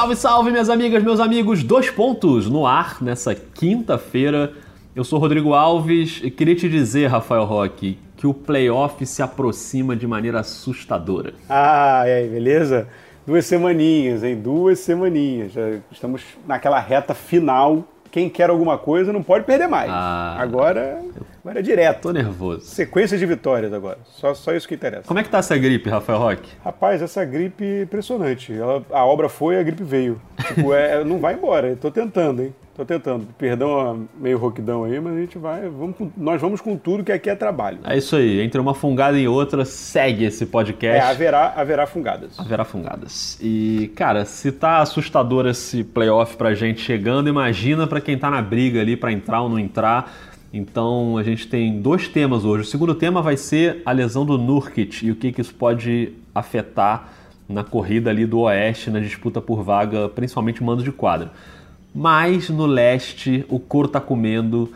salve, salve, minhas amigas, meus amigos. Dois pontos no ar nessa quinta-feira. Eu sou Rodrigo Alves e queria te dizer, Rafael Roque, que o playoff se aproxima de maneira assustadora. Ah, e aí, beleza? Duas semaninhas, hein? Duas semaninhas. Já estamos naquela reta final. Quem quer alguma coisa não pode perder mais. Ah. agora, agora é direto. Tô nervoso. Sequência de vitórias agora. Só, só isso que interessa. Como é que tá essa gripe, Rafael Roque? Rapaz, essa gripe é impressionante. Ela- a obra foi, a gripe veio. Tipo, é, não vai embora. Tô tentando, hein? Tô tentando. Perdão meio roquidão aí, mas a gente vai. Vamos com- nós vamos com tudo que aqui é trabalho. É isso aí, entre uma fungada e outra, segue esse É, podcast. haverá, haverá fungadas. Haverá fungadas. E, cara, se tá assustador esse playoff pra gente chegando, imagina pra quem tá na briga ali pra entrar ou não entrar. Então a gente tem dois temas hoje. O segundo tema vai ser a lesão do Nurkic e o que, que isso pode afetar na corrida ali do Oeste, na disputa por vaga, principalmente mando de quadra. Mas no leste, o couro tá comendo,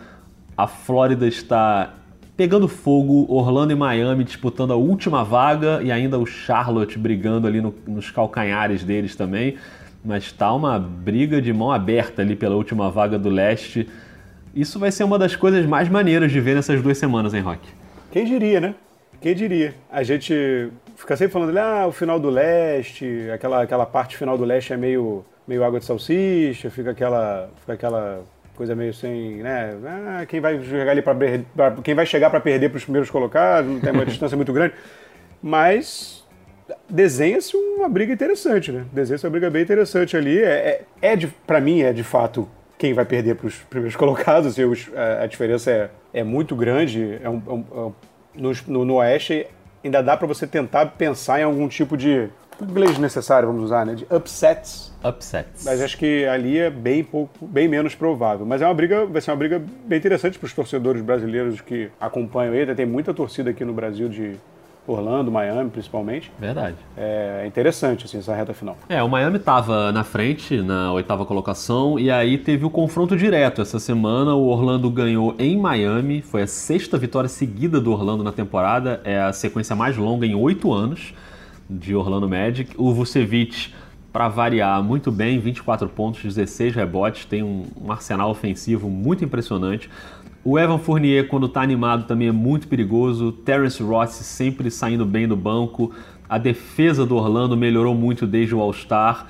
a Flórida está pegando fogo, Orlando e Miami disputando a última vaga e ainda o Charlotte brigando ali no- nos calcanhares deles também. Mas tá uma briga de mão aberta ali pela última vaga do leste. Isso vai ser uma das coisas mais maneiras de ver nessas duas semanas, hein, Rock? Quem diria, né? Quem diria? A gente fica sempre falando, ah, o final do leste, aquela, aquela parte final do leste é meio, meio água de salsicha, fica aquela, fica aquela coisa meio sem, né? Ah, quem vai jogar ali para quem vai chegar para perder para os primeiros colocados, não tem uma distância muito grande. Mas desenha-se uma briga interessante, né? Desenha-se uma briga bem interessante ali. É, é, é para mim, é de fato quem vai perder para os primeiros colocados. os- a, a diferença é, é muito grande. É um, é um- é no, no- no Oeste ainda dá para você tentar pensar em algum tipo de inglês necessário, vamos usar, né? De upsets. Upsets. Mas acho que ali é bem pouco, bem menos provável. Mas é uma briga, vai ser uma briga bem interessante para os torcedores brasileiros que acompanham ele. Tem muita torcida aqui no Brasil de Orlando, Miami, principalmente. Verdade. É interessante assim essa reta final. É, o Miami estava na frente na oitava colocação e aí teve o confronto direto essa semana. O Orlando ganhou em Miami, foi a sexta vitória seguida do Orlando na temporada, é a sequência mais longa em oito anos de Orlando Magic. O Vucevic, para variar, muito bem, 24 pontos, 16 rebotes, tem um, um arsenal ofensivo muito impressionante. O Evan Fournier, quando está animado, também é muito perigoso. Terence Ross sempre saindo bem do banco. A defesa do Orlando melhorou muito desde o All-Star.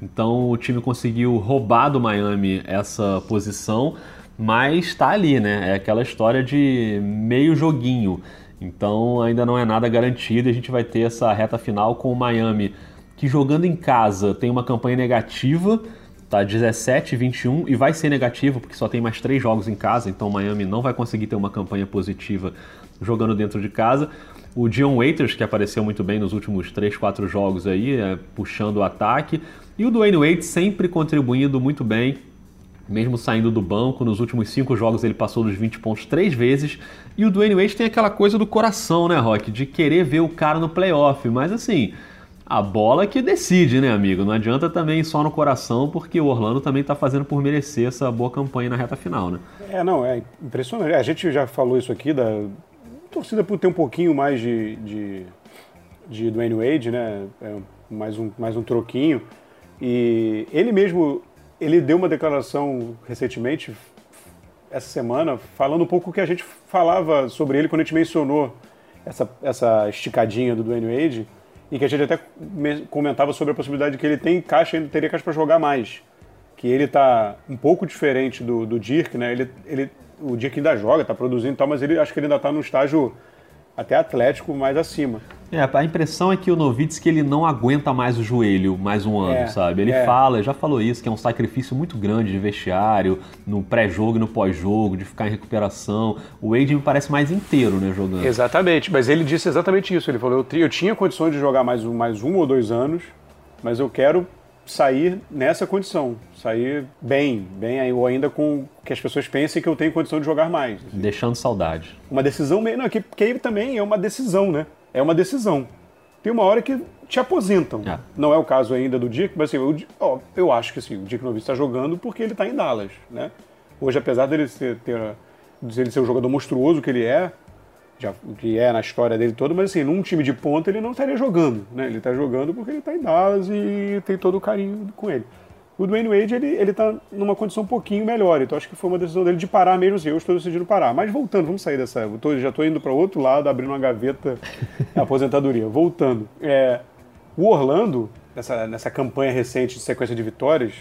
Então o time conseguiu roubar do Miami essa posição, mas está ali, né? É aquela história de meio joguinho. Então ainda não é nada garantido e a gente vai ter essa reta final com o Miami, que jogando em casa tem uma campanha negativa, tá 17, 21 e vai ser negativo porque só tem mais três jogos em casa, então o Miami não vai conseguir ter uma campanha positiva jogando dentro de casa. O Dion Waiters, que apareceu muito bem nos últimos 3, 4 jogos aí, é, puxando o ataque. E o Dwayne Wade sempre contribuindo muito bem, mesmo saindo do banco. Nos últimos 5 jogos ele passou dos 20 pontos três vezes. E o Dwayne Wade tem aquela coisa do coração, né, Rock? De querer ver o cara no playoff. Mas assim, a bola que decide, né, amigo? Não adianta também só no coração, porque o Orlando também tá fazendo por merecer essa boa campanha na reta final, né? É, não, é impressionante. A gente já falou isso aqui da torcida por ter um pouquinho mais de, de, de Dwayne Wade, né? É, mais, um, mais um troquinho. E ele mesmo, ele deu uma declaração recentemente, essa semana, falando um pouco o que a gente falava sobre ele quando a gente mencionou essa, essa esticadinha do Dwayne Wade, e que a gente até me- comentava sobre a possibilidade de que ele tem caixa, ele teria caixa para jogar mais. Que ele tá um pouco diferente do, do Dirk, né? Ele, ele, o Dirk ainda joga, tá produzindo e tal, mas ele acho que ele ainda tá num estágio até atlético mais acima. É, a impressão é que o Novitsky ele não aguenta mais o joelho mais um ano, É, sabe? Ele é. fala, já falou isso, que é um sacrifício muito grande de vestiário, no pré-jogo e no pós-jogo, de ficar em recuperação. O Wade me parece mais inteiro, né, jogando. Exatamente, mas ele disse exatamente isso. Ele falou: eu, eu tinha condições de jogar mais um, mais um ou dois anos, mas eu quero sair nessa condição, sair bem, bem aí, ou ainda com que as pessoas pensem que eu tenho condição de jogar mais. Deixando saudade. Uma decisão meio. Não, que, porque aí também é uma decisão, né? É uma decisão. Tem uma hora que te aposentam. É. Não é o caso ainda do Dick, mas assim, o Di- ó, eu acho que assim, o Dick Nowitzki está jogando porque ele está em Dallas, né? Hoje, apesar dele ser, ter, de ele ser o jogador monstruoso que ele é, já, que é na história dele todo, mas assim, num time de ponta ele não estaria jogando, né? Ele está jogando porque ele está em Dallas e tem todo o carinho com ele. O Dwayne Wade, ele, ele tá numa condição um pouquinho melhor, então acho que foi uma decisão dele de parar mesmo assim, eu estou decidindo parar. Mas voltando, vamos sair dessa, eu tô, já estou indo para outro lado, abrindo uma gaveta aposentadoria. Voltando, é, o Orlando, nessa, nessa campanha recente de sequência de vitórias,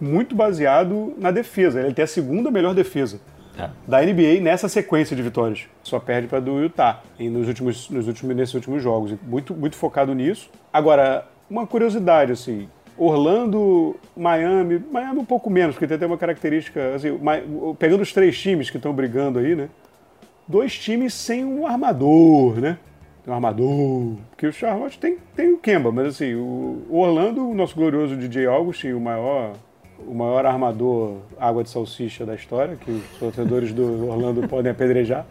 muito baseado na defesa, ele tem a segunda melhor defesa é. da NBA nessa sequência de vitórias. Só perde para do Utah e nos últimos, nos últimos, nesses últimos jogos. Muito, muito focado nisso. Agora, uma curiosidade, assim, Orlando, Miami, Miami um pouco menos, porque tem até uma característica, assim, pegando os três times que estão brigando aí, né? Dois times sem um armador, né? Um armador, porque o Charlotte tem, tem o Kemba, mas assim, o, Orlando, o nosso glorioso DJ Augustin, o maior, o maior armador água de salsicha da história, que os torcedores do Orlando podem apedrejar.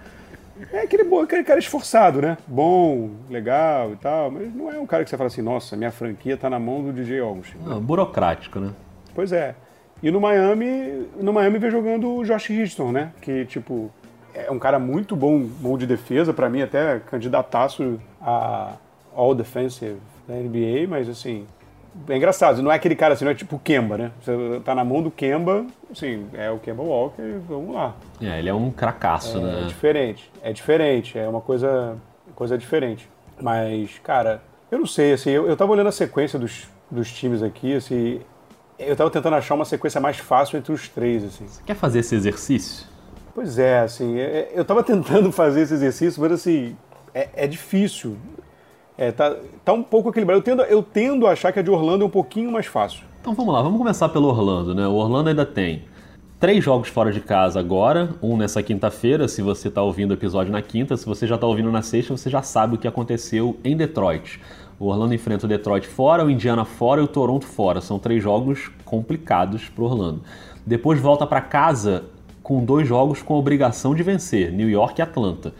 É aquele, aquele cara esforçado, né? Bom, legal e tal, mas não é um cara que você fala assim, nossa, minha franquia tá na mão do DJ Augustin. Não, burocrático, né? Pois é. E no Miami, no Miami vem jogando o Josh Houston, né? Que, tipo, é um cara muito bom, bom de defesa, para mim até candidataço a All Defensive da NBA, mas assim, é engraçado, não é aquele cara assim, não é tipo o Kemba, né? Você tá na mão do Kemba, assim, é o Kemba Walker, vamos lá. É, ele é um cracaço, é, né? É diferente, é diferente, é uma coisa, coisa diferente. Mas, cara, eu não sei, assim, eu, eu tava olhando a sequência dos, dos times aqui, assim, eu tava tentando achar uma sequência mais fácil entre os três, assim. Você quer fazer esse exercício? Pois é, assim, é, é, eu tava tentando fazer esse exercício, mas assim, é, é difícil. É, tá, tá um pouco equilibrado. Eu tendo, eu tendo a achar que a de Orlando é um pouquinho mais fácil. Então vamos lá, vamos começar pelo Orlando, né? O Orlando ainda tem três jogos fora de casa agora, um nessa quinta-feira, se você está ouvindo o episódio na quinta, se você já está ouvindo na sexta, você já sabe o que aconteceu em Detroit. O Orlando enfrenta o Detroit fora, o Indiana fora e o Toronto fora. São três jogos complicados para Orlando. Depois volta para casa com dois jogos com obrigação de vencer, New York e Atlanta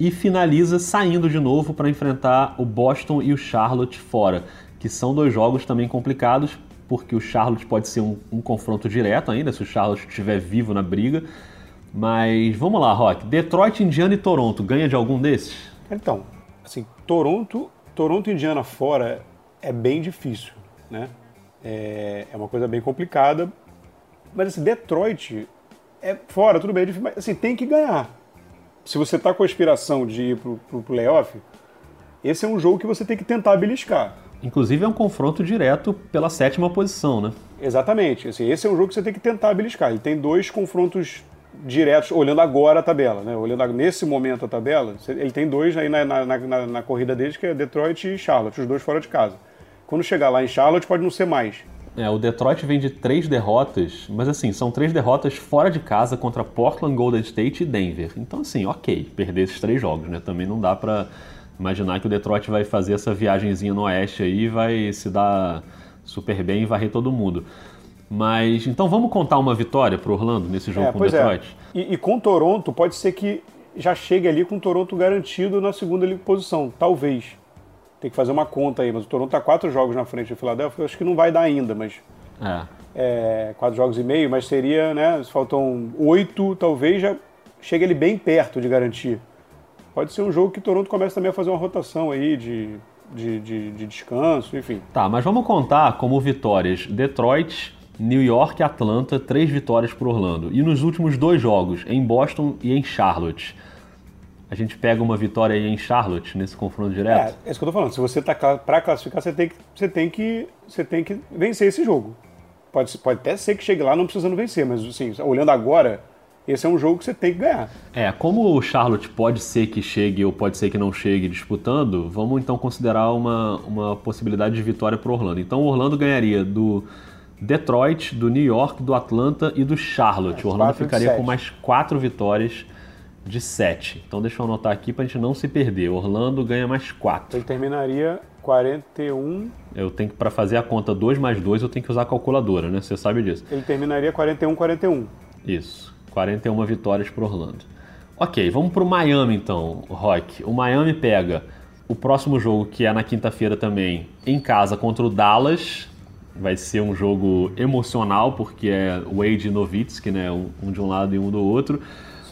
e finaliza saindo de novo para enfrentar o Boston e o Charlotte fora, que são dois jogos também complicados, porque o Charlotte pode ser um, um confronto direto ainda, se o Charlotte estiver vivo na briga. Mas vamos lá, Rock. Detroit, Indiana e Toronto, ganha de algum desses? Então, assim, Toronto, Toronto e Indiana fora é bem difícil, né? É, é uma coisa bem complicada. Mas assim, Detroit é fora, tudo bem, é difícil, mas assim, tem que ganhar se você está com a aspiração de ir para o playoff, esse é um jogo que você tem que tentar beliscar. Inclusive é um confronto direto pela sétima posição, né? Exatamente. Assim, esse é um jogo que você tem que tentar beliscar. Ele tem dois confrontos diretos, olhando agora a tabela, né? Olhando nesse momento a tabela, ele tem dois aí na, na, na, na corrida deles, que é Detroit e Charlotte, os dois fora de casa. Quando chegar lá em Charlotte, pode não ser mais. É, o Detroit vem de três derrotas, mas assim, são três derrotas fora de casa contra Portland, Golden State e Denver. Então, assim, ok, perder esses três jogos, né? Também não dá para imaginar que o Detroit vai fazer essa viagemzinha no oeste aí e vai se dar super bem e varrer todo mundo. Mas, então vamos contar uma vitória para Orlando nesse jogo é, com o é. Detroit? É. E, e com Toronto, pode ser que já chegue ali com o Toronto garantido na segunda posição, talvez tem que fazer uma conta aí, mas o Toronto está quatro jogos na frente do Philadelphia, acho que não vai dar ainda, mas. É. é. quatro jogos e meio, mas seria, né? Faltam oito, talvez já chegue ele bem perto de garantir. Pode ser um jogo que o Toronto comece também a fazer uma rotação aí de, de, de, de descanso, enfim. Tá, mas vamos contar como vitórias Detroit, New York e Atlanta, três vitórias para Orlando. E nos últimos dois jogos, em Boston e em Charlotte a gente pega uma vitória aí em Charlotte nesse confronto direto? É, é isso que eu tô falando. Se você está para classificar, você tem, que, você, tem que, você tem que vencer esse jogo. Pode, pode até ser que chegue lá não precisando vencer, mas assim, olhando agora, esse é um jogo que você tem que ganhar. É, como o Charlotte pode ser que chegue ou pode ser que não chegue disputando, vamos então considerar uma, uma possibilidade de vitória para Orlando. Então o Orlando ganharia do Detroit, do New York, do Atlanta e do Charlotte. É, o Orlando ficaria com mais quatro vitórias de 7. Então deixa eu anotar aqui para a gente não se perder. Orlando ganha mais 4. Ele terminaria 41. Eu tenho que, para fazer a conta 2 mais 2, eu tenho que usar a calculadora, né? Você sabe disso. Ele terminaria 41, 41. Isso. 41 vitórias para Orlando. Ok, vamos para o Miami então, Rock. O Miami pega o próximo jogo, que é na quinta-feira também, em casa contra o Dallas. Vai ser um jogo emocional, porque é Wade e Nowitzki, né? Um, um de um lado e um do outro.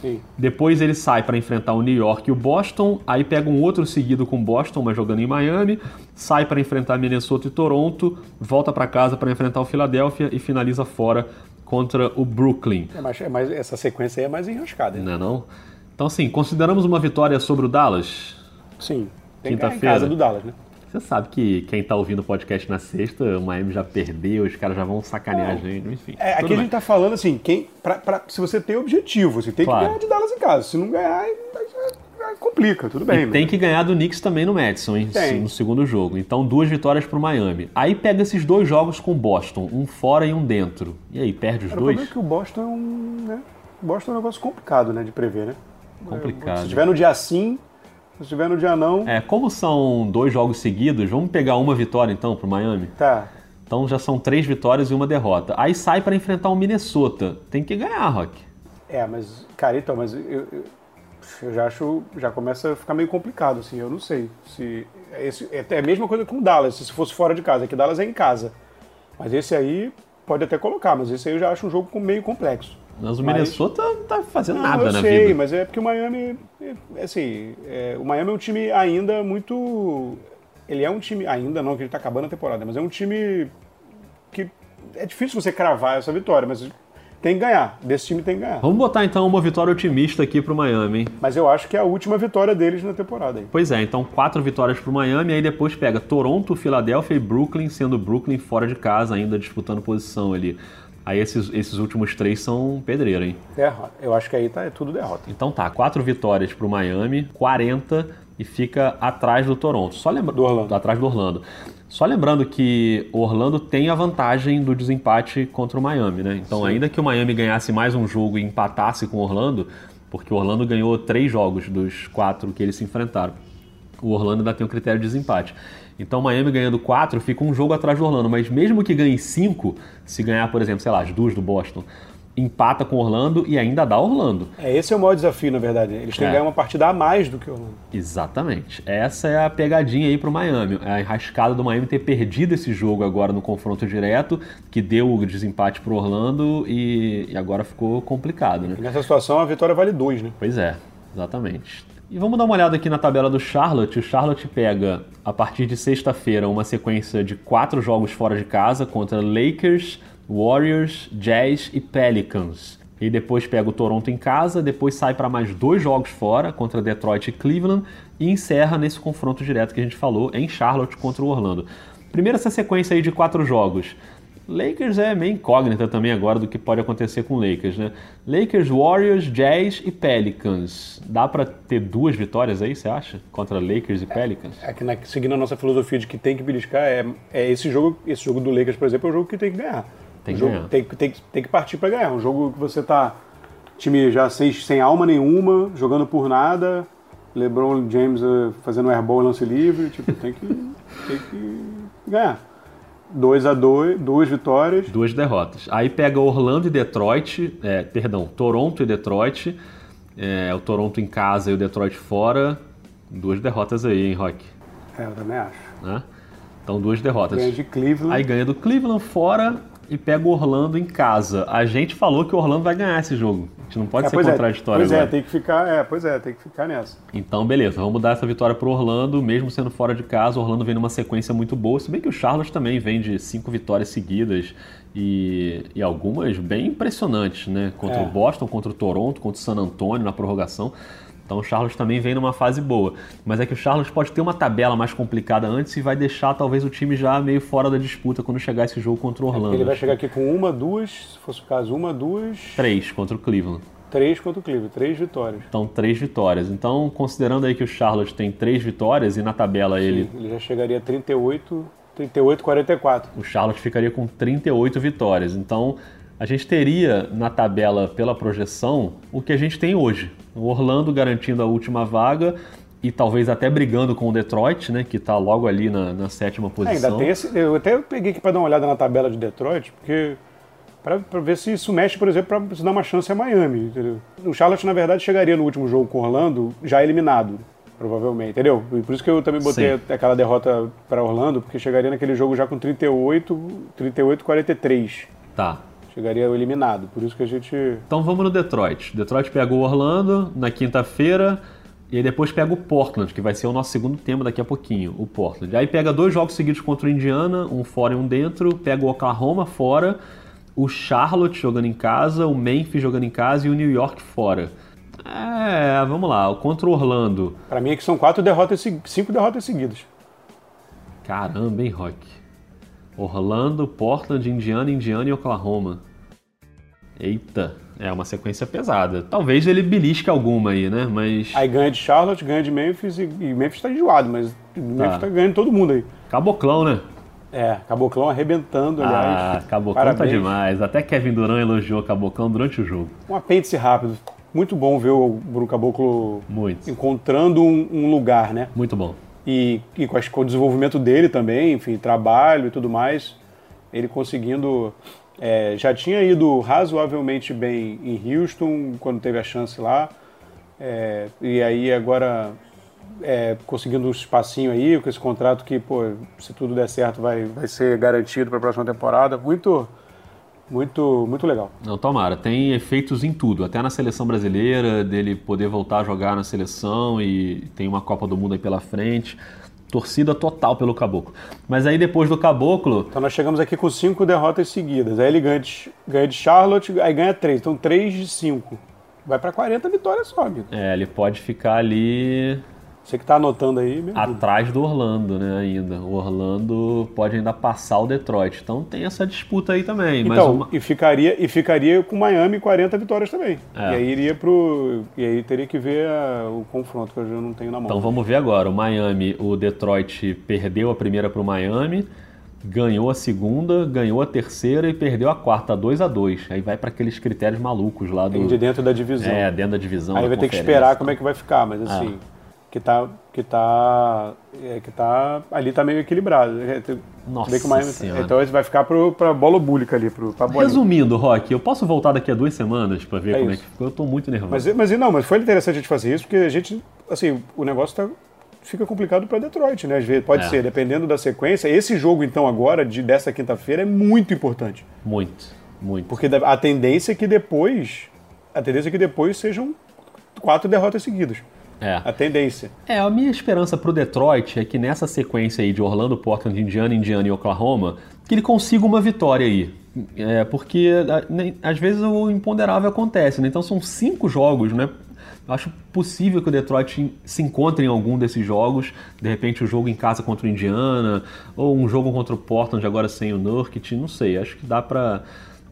Sim. Depois ele sai para enfrentar o New York e o Boston, aí pega um outro seguido com o Boston, mas jogando em Miami, sai para enfrentar Minnesota e Toronto, volta para casa para enfrentar o Philadelphia e finaliza fora contra o Brooklyn. É mais, é mais, essa sequência aí é mais enroscada. Hein? Não é não? Então assim, consideramos uma vitória sobre o Dallas? Sim. Tem que ganhar em Quinta-feira. casa do Dallas, né? Você sabe que quem tá ouvindo o podcast na sexta, o Miami já perdeu, os caras já vão sacanear a gente, enfim. É, aqui a gente tá falando assim, quem, pra, pra- se você tem objetivo, você tem Claro. que ganhar de Dallas em casa. Se não ganhar, complica, tudo bem. E tem que ganhar do Knicks também no Madison, hein? Tem. No segundo jogo. Então, duas vitórias pro Miami. Aí pega esses dois jogos com o Boston, um fora e um dentro. E aí, perde os Cara, o problema dois? é que o Boston é um. Né? O Boston é um negócio complicado, né? De prever, né? Complicado. Se tiver no dia sim, se tiver no dia não, É, como são dois jogos seguidos, vamos pegar uma vitória então pro Miami? tá. Então já são três vitórias e uma derrota. Aí sai para enfrentar o Minnesota. Tem que ganhar, Rock. É, mas, cara, então, mas eu, eu, eu já acho, já começa a ficar meio complicado, assim, eu não sei. se esse, é a mesma coisa com o Dallas, se fosse fora de casa, que Dallas é em casa. Mas esse aí pode até colocar, mas esse aí eu já acho um jogo meio complexo. Mas o Mas- Minnesota não tá fazendo Não, nada eu na sei, vida. mas é porque o Miami, é, assim, é, o Miami é um time ainda muito, ele é um time ainda não que ele tá acabando a temporada, mas é um time que é difícil você cravar essa vitória, mas tem que ganhar. Desse time tem que ganhar. Vamos botar então uma vitória otimista aqui pro Miami, hein? Mas eu acho que é a última vitória deles na temporada. Aí. Pois é, então quatro vitórias pro Miami, aí depois pega Toronto, Filadélfia e Brooklyn, sendo Brooklyn fora de casa, ainda disputando posição ali. Aí esses, esses últimos três são pedreira, hein? Derrota. Eu acho que aí tá, é tudo derrota. Então tá, quatro vitórias pro Miami, 40 e fica atrás do Toronto. Só lembra... Do Orlando. Atrás do Orlando. Só lembrando que o Orlando tem a vantagem do desempate contra o Miami, né? Então, ainda que o Miami ganhasse mais um jogo e empatasse com o Orlando, porque o Orlando ganhou três jogos dos quatro que eles se enfrentaram. O Orlando ainda tem um critério de desempate. Então, o Miami ganhando quatro fica um jogo atrás do Orlando. Mas mesmo que ganhe cinco, se ganhar, por exemplo, sei lá, as duas do Boston, empata com o Orlando e ainda dá Orlando. É, esse é o maior desafio, na verdade. Eles têm É. que ganhar uma partida a mais do que o Orlando. Exatamente. Essa é a pegadinha aí pro Miami. É a enrascada do Miami ter perdido esse jogo agora no confronto direto, que deu o desempate pro Orlando e, e agora ficou complicado, né? E nessa situação, a vitória vale dois, né? Pois é, exatamente. E vamos dar uma olhada aqui na tabela do Charlotte. O Charlotte pega, a partir de sexta-feira, uma sequência de quatro jogos fora de casa contra Lakers, Warriors, Jazz e Pelicans. E depois pega o Toronto em casa, depois sai para mais dois jogos fora contra Detroit e Cleveland e encerra nesse confronto direto que a gente falou em Charlotte contra o Orlando. Primeiro essa sequência aí de quatro jogos. Lakers é meio incógnita também agora do que pode acontecer com o Lakers, né? Lakers, Warriors, Jazz e Pelicans. Dá pra ter duas vitórias aí, você acha? Contra Lakers e Pelicans? É que na- seguindo a nossa filosofia de que tem que beliscar, é, é esse jogo, esse jogo do Lakers, por exemplo, é o jogo que tem que ganhar. Tem que jogo ganhar. Tem, que- tem, que- tem que partir para ganhar. Um jogo que você tá time já sem, sem alma nenhuma, jogando por nada, LeBron James eh, fazendo airball e lance livre, tipo, tem que, tem que ganhar. 2 a 2 duas vitórias. Duas derrotas. Aí pega Orlando e Detroit, é, perdão, Toronto e Detroit. É, o Toronto em casa e o Detroit fora. Duas derrotas aí, hein, Rock? É, eu também acho. Né? Então, duas derrotas. Ganha de Cleveland. Aí ganha do Cleveland fora e pega o Orlando em casa. A gente falou que o Orlando vai ganhar esse jogo. A gente não pode É, ser pois é, contraditório pois é, agora. tem que ficar, é, pois é, tem que ficar nessa. Então, beleza, vamos dar essa vitória pro Orlando, mesmo sendo fora de casa. O Orlando vem numa sequência muito boa, se bem que o Charlotte também vem de cinco vitórias seguidas e, e algumas bem impressionantes, né? Contra É. o Boston, contra o Toronto, contra o San Antonio na prorrogação. Então o Charlotte também vem numa fase boa. Mas é que o Charlotte pode ter uma tabela mais complicada antes e vai deixar talvez o time já meio fora da disputa quando chegar esse jogo contra o Orlando. Ele vai chegar aqui com uma, duas, se fosse o caso, uma, duas, Três contra o Cleveland. três contra o Cleveland, três vitórias. Então, três vitórias. Então, considerando aí que o Charlotte tem três vitórias e na tabela ele Ele já chegaria a 38, 38, 44. o Charlotte ficaria com 38 vitórias. Então, a gente teria na tabela pela projeção o que a gente tem hoje. O Orlando garantindo a última vaga e talvez até brigando com o Detroit, né, que está logo ali na, na sétima É, posição. ainda tem esse. Eu até peguei aqui para dar uma olhada na tabela de Detroit, porque. para ver se isso mexe, por exemplo, para se dar uma chance a Miami. Entendeu? O Charlotte, na verdade, chegaria no último jogo com o Orlando já eliminado, provavelmente, entendeu? E por isso que eu também botei Sim. aquela derrota para Orlando, porque chegaria naquele jogo já com 38, 38, 43. Tá. Chegaria eliminado. Por isso que a gente. Então vamos no Detroit. Detroit pega o Orlando na quinta-feira. E aí depois pega o Portland, que vai ser o nosso segundo tema daqui a pouquinho, o Portland. Aí pega dois jogos seguidos contra o Indiana, um fora e um dentro, pega o Oklahoma fora, o Charlotte jogando em casa, o Memphis jogando em casa e o New York fora. É, vamos lá, contra o Orlando. Para mim é que são quatro derrotas, cinco derrotas seguidas. Caramba, hein, Rock? Orlando, Portland, Indiana, Indiana e Oklahoma. Eita, é uma sequência pesada. Talvez ele belisque alguma aí, né? Mas. Aí ganha de Charlotte, ganha de Memphis e, e Memphis tá enjoado, mas Memphis tá. tá ganhando todo mundo aí. Caboclão, né? É, Caboclão arrebentando, aliás. Ah, Caboclão tá Parabéns. tá demais. Até Kevin Durant elogiou Caboclão durante o jogo. Um apêndice rápido. Muito bom ver o Bruno Caboclo Muito. encontrando um, um, lugar, né? Muito bom. E, e com, com, o desenvolvimento dele também, enfim, trabalho e tudo mais, ele conseguindo é, já tinha ido razoavelmente bem em Houston quando teve a chance lá. É, e aí agora é, conseguindo um espacinho aí, com esse contrato que, pô, se tudo der certo, vai, vai ser garantido para a próxima temporada. Muito, muito, muito legal. Não, tomara. Tem efeitos em tudo, até na seleção brasileira, dele poder voltar a jogar na seleção e tem uma Copa do Mundo aí pela frente torcida total pelo Caboclo. Mas aí depois do Caboclo. Então nós chegamos aqui com cinco derrotas seguidas. Aí ele ganha de, ganha de Charlotte, aí ganha três. Então três de cinco. Vai para 40 vitórias só, amigo. É, ele pode ficar ali você que está anotando aí, meu Atrás do Orlando, né, ainda. O Orlando pode ainda passar o Detroit. Então tem essa disputa aí também. Então, uma... e, ficaria, e ficaria com Miami 40 vitórias também. É. E aí iria pro. E aí teria que ver a, o confronto, que eu já não tenho na mão. Então vamos ver agora. O Miami, o Detroit perdeu a primeira pro Miami ganhou a segunda, ganhou a terceira e perdeu a quarta, 2 a 2 Aí vai para aqueles critérios malucos lá do. De dentro da divisão. É, dentro da divisão. Aí vai ter que esperar como é que vai ficar, mas assim. É que tá que tá é, que tá ali tá meio equilibrado. É, Nossa que Miami, Então vai ficar para bola búlica ali pro pra Resumindo, Rock, eu posso voltar daqui a duas semanas para ver é como isso. é que ficou. Eu tô muito nervoso. Mas mas não, mas foi interessante a gente fazer isso porque a gente assim, o negócio tá fica complicado para Detroit, né? Às vezes pode é. ser, dependendo da sequência. Esse jogo então agora de dessa quinta-feira é muito importante. Muito, muito. Porque a tendência é que depois a tendência é que depois sejam quatro derrotas seguidas. É. A tendência. É, a minha esperança pro Detroit é que nessa sequência aí de Orlando, Portland, Indiana, Indiana e Oklahoma, que ele consiga uma vitória aí. É, porque às vezes o imponderável acontece, né? Então são cinco jogos, né? Acho possível que o Detroit se encontre em algum desses jogos. De repente, o jogo em casa contra o Indiana, ou um jogo contra o Portland agora sem o Nurkic, não sei. Acho que dá para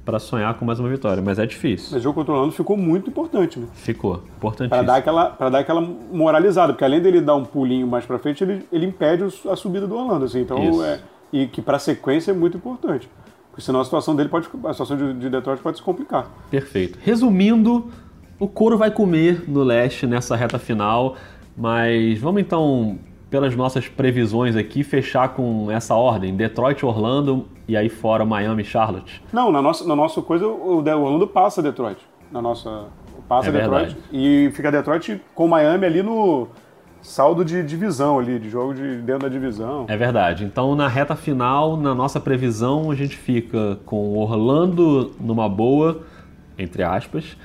para sonhar com mais uma vitória, mas é difícil. Mas o jogo contra o Orlando ficou muito importante, né? Ficou, importantíssimo. Para dar aquela, dar aquela moralizada, porque além dele dar um pulinho mais para frente, ele, ele impede a subida do Orlando, assim. Então, é, e que para a sequência é muito importante. Porque senão a situação dele pode, a situação de, de Detroit pode se complicar. Perfeito. Resumindo, o couro vai comer no leste nessa reta final, mas vamos então pelas nossas previsões aqui, fechar com essa ordem: Detroit, Orlando e aí fora Miami, Charlotte? Não, na nossa, na nossa coisa, o Orlando passa Detroit. Na nossa. Passa é Detroit verdade. e fica Detroit com Miami ali no saldo de divisão ali, de jogo de dentro da divisão. É verdade. Então, na reta final, na nossa previsão, a gente fica com Orlando numa boa, entre aspas,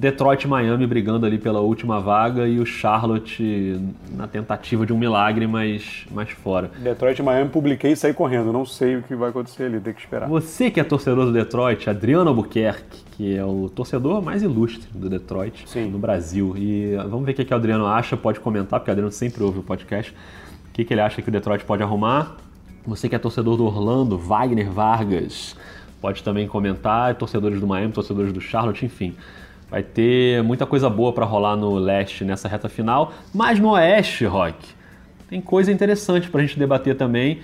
Detroit e Miami brigando ali pela última vaga e o Charlotte na tentativa de um milagre, mas, mas fora. Detroit e Miami publiquei e saí correndo. Não sei o que vai acontecer ali, tem que esperar. Você que é torcedor do Detroit, Adriano Albuquerque, que é o torcedor mais ilustre do Detroit Sim. no Brasil. E vamos ver o que, o Adriano acha, pode comentar, porque o Adriano sempre ouve o podcast. O que, que ele acha que o Detroit pode arrumar. Você que é torcedor do Orlando, Wagner Vargas, pode também comentar. Torcedores do Miami, torcedores do Charlotte, enfim. Vai ter muita coisa boa para rolar no leste nessa reta final, mas no oeste, Rock, tem coisa interessante para a gente debater também,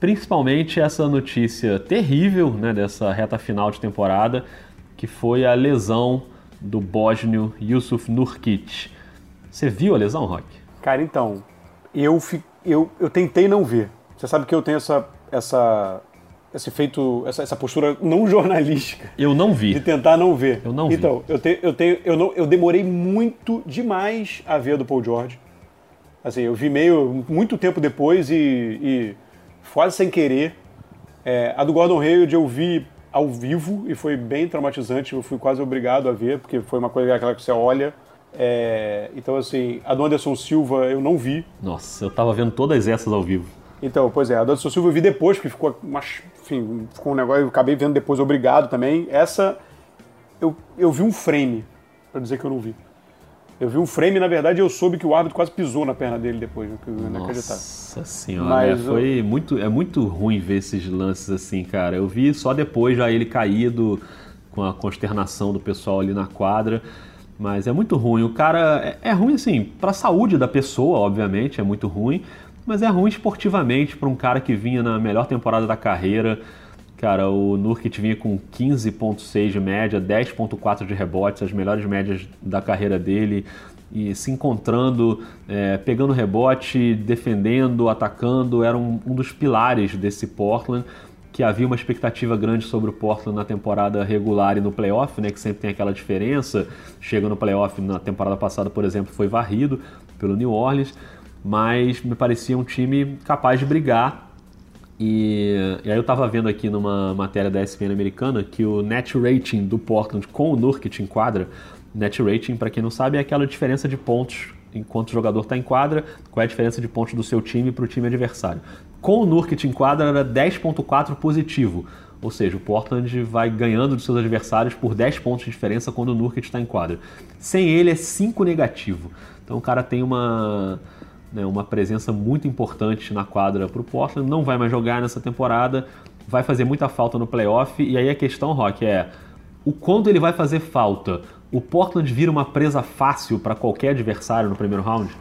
principalmente essa notícia terrível né, dessa reta final de temporada, que foi a lesão do bósnio Yusuf Nurkic. Você viu a lesão, Rock? Cara, então, eu, eu, eu tentei não ver. Você sabe que eu tenho essa, essa esse feito, essa, essa, postura não jornalística. Eu não vi. De tentar não ver. Eu não então, vi. Então, eu, te, eu, tenho, eu, não, eu demorei muito demais a ver a do Paul George. Assim, eu vi meio, muito tempo depois e, e quase sem querer. É, a do Gordon Hayward eu vi ao vivo e foi bem traumatizante. Eu fui quase obrigado a ver, porque foi uma coisa aquela que você olha. É, então, assim, a do Anderson Silva eu não vi. Nossa, eu tava vendo todas essas ao vivo. Então, pois é, a do Anderson Silva eu vi depois, porque ficou, enfim, ficou um negócio, eu acabei vendo depois obrigado também. Essa, eu, eu vi um frame, para dizer que eu não vi. Eu vi um frame na verdade, eu soube que o árbitro quase pisou na perna dele depois, que eu Nossa senhora, Mas, é, foi eu... muito, é muito ruim ver esses lances assim, cara. Eu vi só depois já ele caído com a consternação do pessoal ali na quadra. Mas é muito ruim. O cara é, é ruim assim, para a saúde da pessoa, obviamente, é muito ruim, mas é ruim esportivamente para um cara que vinha na melhor temporada da carreira. Cara, o Nurkic vinha com 15.6 de média, 10.4 de rebotes, as melhores médias da carreira dele, e se encontrando, é, pegando rebote, defendendo, atacando, era um, um, dos pilares desse Portland, que havia uma expectativa grande sobre o Portland na temporada regular e no playoff, né, que sempre tem aquela diferença. Chega no playoff, na temporada passada, por exemplo, foi varrido pelo New Orleans, mas me parecia um time capaz de brigar e, e, aí eu estava vendo aqui numa matéria da ESPN americana que o net rating do Portland com o Nurkic em quadra, net rating, para quem não sabe, é aquela diferença de pontos enquanto o jogador está em quadra, qual é a diferença de pontos do seu time para o time adversário. Com o Nurkic em quadra era 10.4 positivo, ou seja, o Portland vai ganhando dos seus adversários por 10 pontos de diferença quando o Nurkic está em quadra. Sem ele é 5 negativo. Então o cara tem uma né, uma presença muito importante na quadra para o Portland. Não vai mais jogar nessa temporada, vai fazer muita falta no playoff. E aí a questão, Rock, é o quanto ele vai fazer falta. O Portland vira uma presa fácil para qualquer adversário no primeiro round?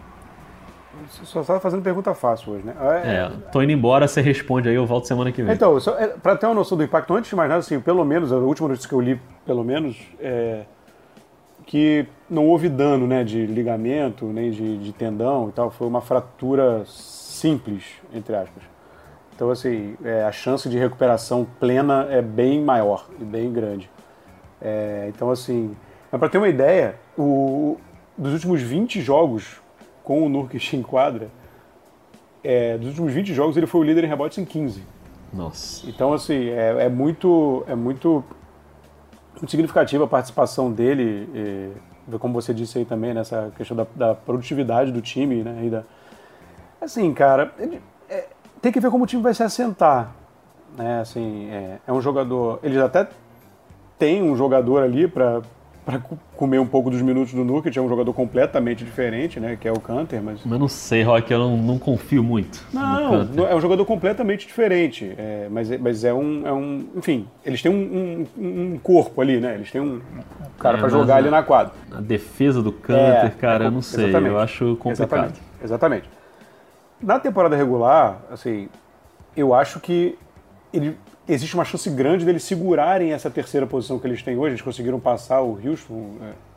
Você só estava fazendo pergunta fácil hoje, né? É, é, tô indo embora, você responde aí, eu volto semana que vem. Então, é, para ter uma noção do impacto, antes de mais nada, assim, pelo menos, a última notícia que eu li, pelo menos, é, que não houve dano né, de ligamento, nem de, de tendão e tal, foi uma fratura simples, entre aspas. Então, assim, é, a chance de recuperação plena é bem maior e bem grande. É, então, assim, para ter uma ideia, o, dos últimos 20 jogos com o Nurkic em quadra, é, dos últimos 20 jogos ele foi o líder em rebotes em 15. Nossa. Então, assim, é, é muito, é muito muito significativa a participação dele, como você disse aí também, nessa questão da, da produtividade do time, né? E da... Assim, cara, é, tem que ver como o time vai se assentar. Né? Assim, é, é um jogador. Eles até tem um jogador ali para para comer um pouco dos minutos do Nurkic, é um jogador completamente diferente, né, que é o Canter, mas... Mas não sei, Rock, eu não, não confio muito Não, é um jogador completamente diferente, é, mas, mas é, um, é um... Enfim, eles têm um, um, um corpo ali, né, eles têm um cara é, para jogar ali na quadra. A defesa do Canter, é, cara, eu não sei, exatamente. eu acho complicado. Exatamente, exatamente. Na temporada regular, assim, eu acho que ele existe uma chance grande deles segurarem essa terceira posição que eles têm hoje. Eles conseguiram passar o Houston. É,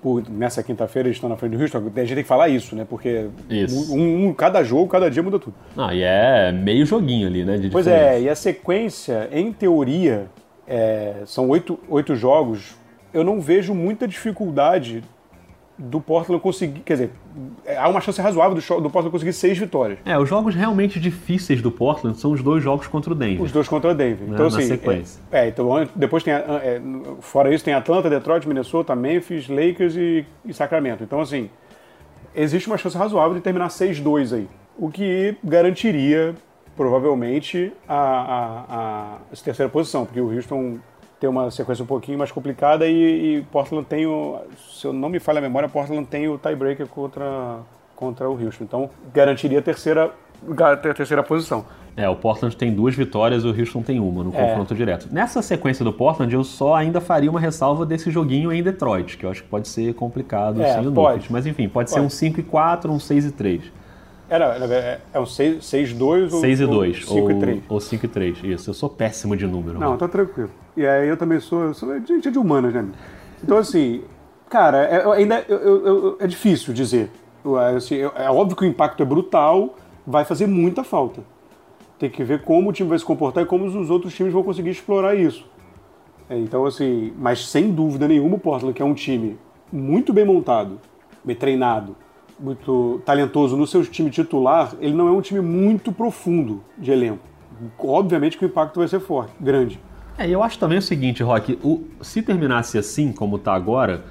por, nessa quinta-feira eles estão na frente do Houston. A gente tem que falar isso, né? Porque um, um, cada jogo, cada dia muda tudo. Ah, e é meio joguinho ali, né? pois é, e a sequência, em teoria, é, são oito, oito jogos. Eu não vejo muita dificuldade do Portland conseguir. Quer dizer, há uma chance razoável do, do, Portland conseguir seis vitórias. É, os jogos realmente difíceis do Portland são os dois jogos contra o Denver. Os dois contra o Denver. Né, então, assim, sequência. É, é, então depois tem. É, fora isso, tem Atlanta, Detroit, Minnesota, Memphis, Lakers e, e, Sacramento. Então, assim, existe uma chance razoável de terminar 6-2 aí. O que garantiria, provavelmente, a, a, a, a terceira posição, porque o Houston tem uma sequência um pouquinho mais complicada e, e, Portland tem o, se eu não me falha a memória, Portland tem o tiebreaker contra, contra o Houston. Então garantiria a terceira, a terceira posição. É, o Portland tem duas vitórias, o Houston tem uma no é. confronto direto. Nessa sequência do Portland, eu só ainda faria uma ressalva desse joguinho em Detroit, que eu acho que pode ser complicado é, sem o Nuggets. Mas enfim, pode, pode, ser um 5 e 4, um 6 e 3. Era, é, é um 6-2 ou 6 e 2. 5 e 3. Ou 5 e 3, isso. Eu sou péssimo de número. Não, tá tranquilo. E aí eu também sou, eu sou gente de humanas, né? Então, assim, cara, é, ainda eu, eu, é difícil dizer. Assim, é óbvio que o impacto é brutal, vai fazer muita falta. Tem que ver como o time vai se comportar e como os outros times vão conseguir explorar isso. É, então, assim, mas sem dúvida nenhuma o Portland, que é um time muito bem montado, bem treinado, muito talentoso no seu time titular, ele não é um time muito profundo de elenco. Obviamente que o impacto vai ser forte, grande. É, eu acho também o seguinte, Rock, o, se terminasse assim como está agora,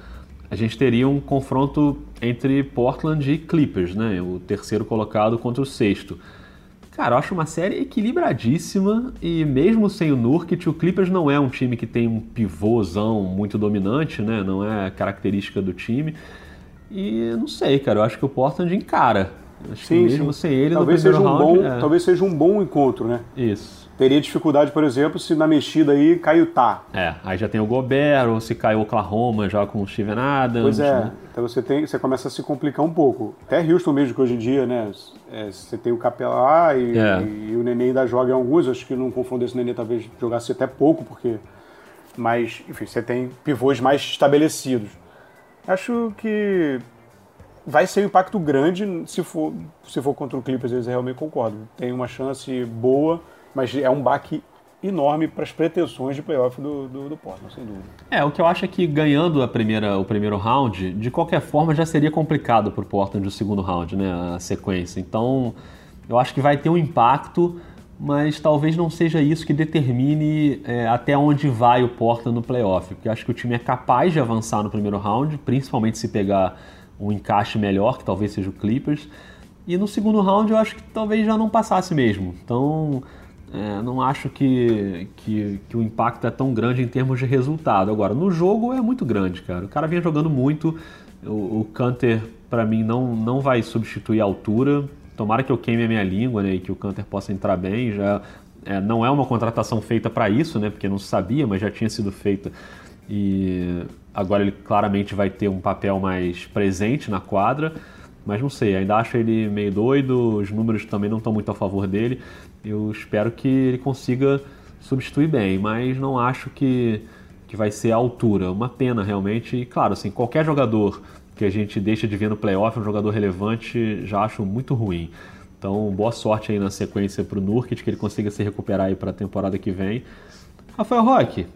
a gente teria um confronto entre Portland e Clippers, né? O terceiro colocado contra o sexto. Cara, eu acho uma série equilibradíssima e mesmo sem o Nurkic, o Clippers não é um time que tem um pivôzão muito dominante, né? Não é característica do time. E não sei, cara, eu acho que o Portland encara. Acho sim, que mesmo sim. sem ele talvez seja um round, bom, é... Talvez seja um bom encontro, né? Isso. Teria dificuldade, por exemplo, se na mexida aí cai o Tá. É, aí já tem o Gobert, ou se cai o Oklahoma já com o Steven Adams. Pois é, né? então você, tem, você começa a se complicar um pouco. Até Houston mesmo, que hoje em dia, né, é, você tem o Capela e, é. e, o Nenê ainda joga em alguns, acho que num confronto desse Nenê talvez jogasse até pouco, porque... Mas, enfim, você tem pivôs mais estabelecidos. Acho que vai ser um impacto grande se for, se for contra o Clippers, eu realmente concordo. Tem uma chance boa mas é um baque enorme para as pretensões de playoff do, do, do Portland, sem dúvida. É, o que eu acho é que ganhando a primeira, o primeiro round, de qualquer forma já seria complicado para o Portland o segundo round, né, a sequência. Então, eu acho que vai ter um impacto, mas talvez não seja isso que determine é, até onde vai o Portland no playoff, porque eu acho que o time é capaz de avançar no primeiro round, principalmente se pegar um encaixe melhor, que talvez seja o Clippers, e no segundo round eu acho que talvez já não passasse mesmo. Então, é, não acho que, que, que, o impacto é tão grande em termos de resultado. Agora, no jogo é muito grande, cara. O cara vinha jogando muito. O, o Canter, para mim, não, não vai substituir a altura. Tomara que eu queime a minha língua né, e que o Canter possa entrar bem. Já é, Não é uma contratação feita para isso, né, porque não sabia, mas já tinha sido feita. E agora ele claramente vai ter um papel mais presente na quadra. Mas não sei, ainda acho ele meio doido, os números também não estão muito a favor dele. Eu espero que ele consiga substituir bem, mas não acho que, que vai ser a altura. Uma pena realmente. E claro, assim, qualquer jogador que a gente deixa de ver no playoff, um jogador relevante, já acho muito ruim. Então, boa sorte aí na sequência para o Nurkic, que ele consiga se recuperar aí para a temporada que vem. Rafael Roque,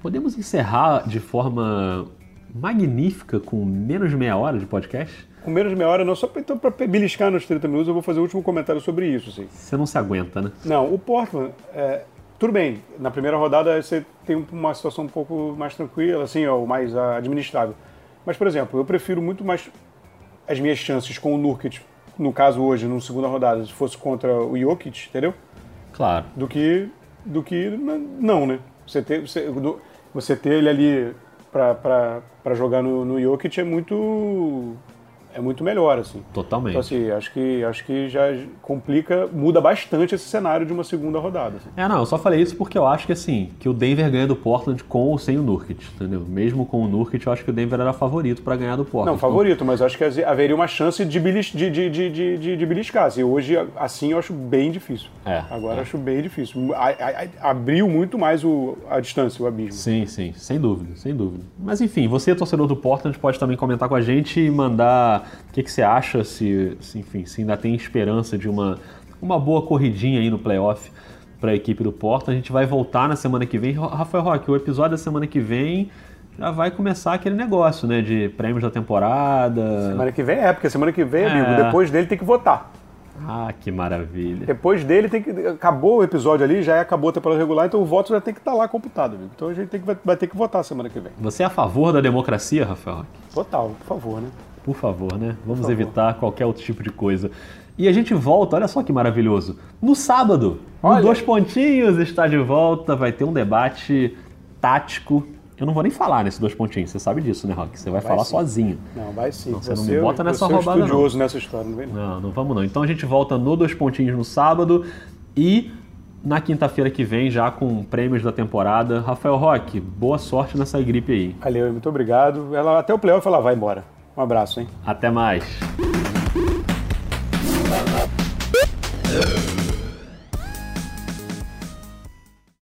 podemos encerrar de forma magnífica com menos de meia hora de podcast? Com menos de meia hora, não, só para então, beliscar nos 30 minutos, eu vou fazer o último comentário sobre isso. Assim. Você não se aguenta, né? Não, o Portland, é, tudo bem, na primeira rodada você tem uma situação um pouco mais tranquila, assim, ou mais administrável. Mas, por exemplo, eu prefiro muito mais as minhas chances com o Nurkic, no caso hoje, na segunda rodada, se fosse contra o Jokic, entendeu? Claro. Do que, do que não, né? Você ter, você, você ter ele ali para jogar no, no Jokic é muito é muito melhor, assim. Totalmente. Então, assim, acho que, acho que já complica, muda bastante esse cenário de uma segunda rodada. Assim. É, não, eu só falei isso porque eu acho que, assim, que o Denver ganha do Portland com ou sem o Nurkic, entendeu? Mesmo com o Nurkic, eu acho que o Denver era favorito para ganhar do Portland. Não, favorito, mas acho que haveria uma chance de, belis, de, de, de, de, de beliscar. Assim, hoje, assim, eu acho bem difícil. É. Agora é. acho bem difícil. A, a, abriu muito mais o, a distância, o abismo. Sim, sim, sem dúvida, sem dúvida. Mas, enfim, você, torcedor do Portland, pode também comentar com a gente e mandar o que, que você acha, se, se, enfim, se ainda tem esperança de uma, uma boa corridinha aí no playoff para a equipe do Porto. A gente vai voltar na semana que vem. Rafael Roque, o episódio da semana que vem já vai começar aquele negócio, né, de prêmios da temporada. Semana que vem é, porque semana que vem, é. amigo, depois dele tem que votar. Ah, que maravilha. Depois dele tem que. Acabou o episódio ali, já acabou a temporada regular, então o voto já tem que estar tá lá computado, amigo. Então a gente tem que, vai ter que votar semana que vem. Você é a favor da democracia, Rafael? Total, por favor, né? Por favor, né? Vamos evitar qualquer outro tipo de coisa. E a gente volta, olha só que maravilhoso. No sábado, olha. Dois Pontinhos está de volta, vai ter um debate tático. Eu não vou nem falar nesses dois pontinhos, você sabe disso, né, Rock? Você vai, vai falar sim. sozinho. Não, vai sim. Não, você, não me bota nessa roubada, estudioso não. nessa história, não vem não. Não, não vamos não. Então a gente volta no Dois Pontinhos no sábado e na quinta-feira que vem, já com prêmios da temporada. Rafael Roque, boa sorte nessa gripe aí. Valeu, muito obrigado. Ela, até o playoff ela vai embora. Um abraço, hein? Até mais.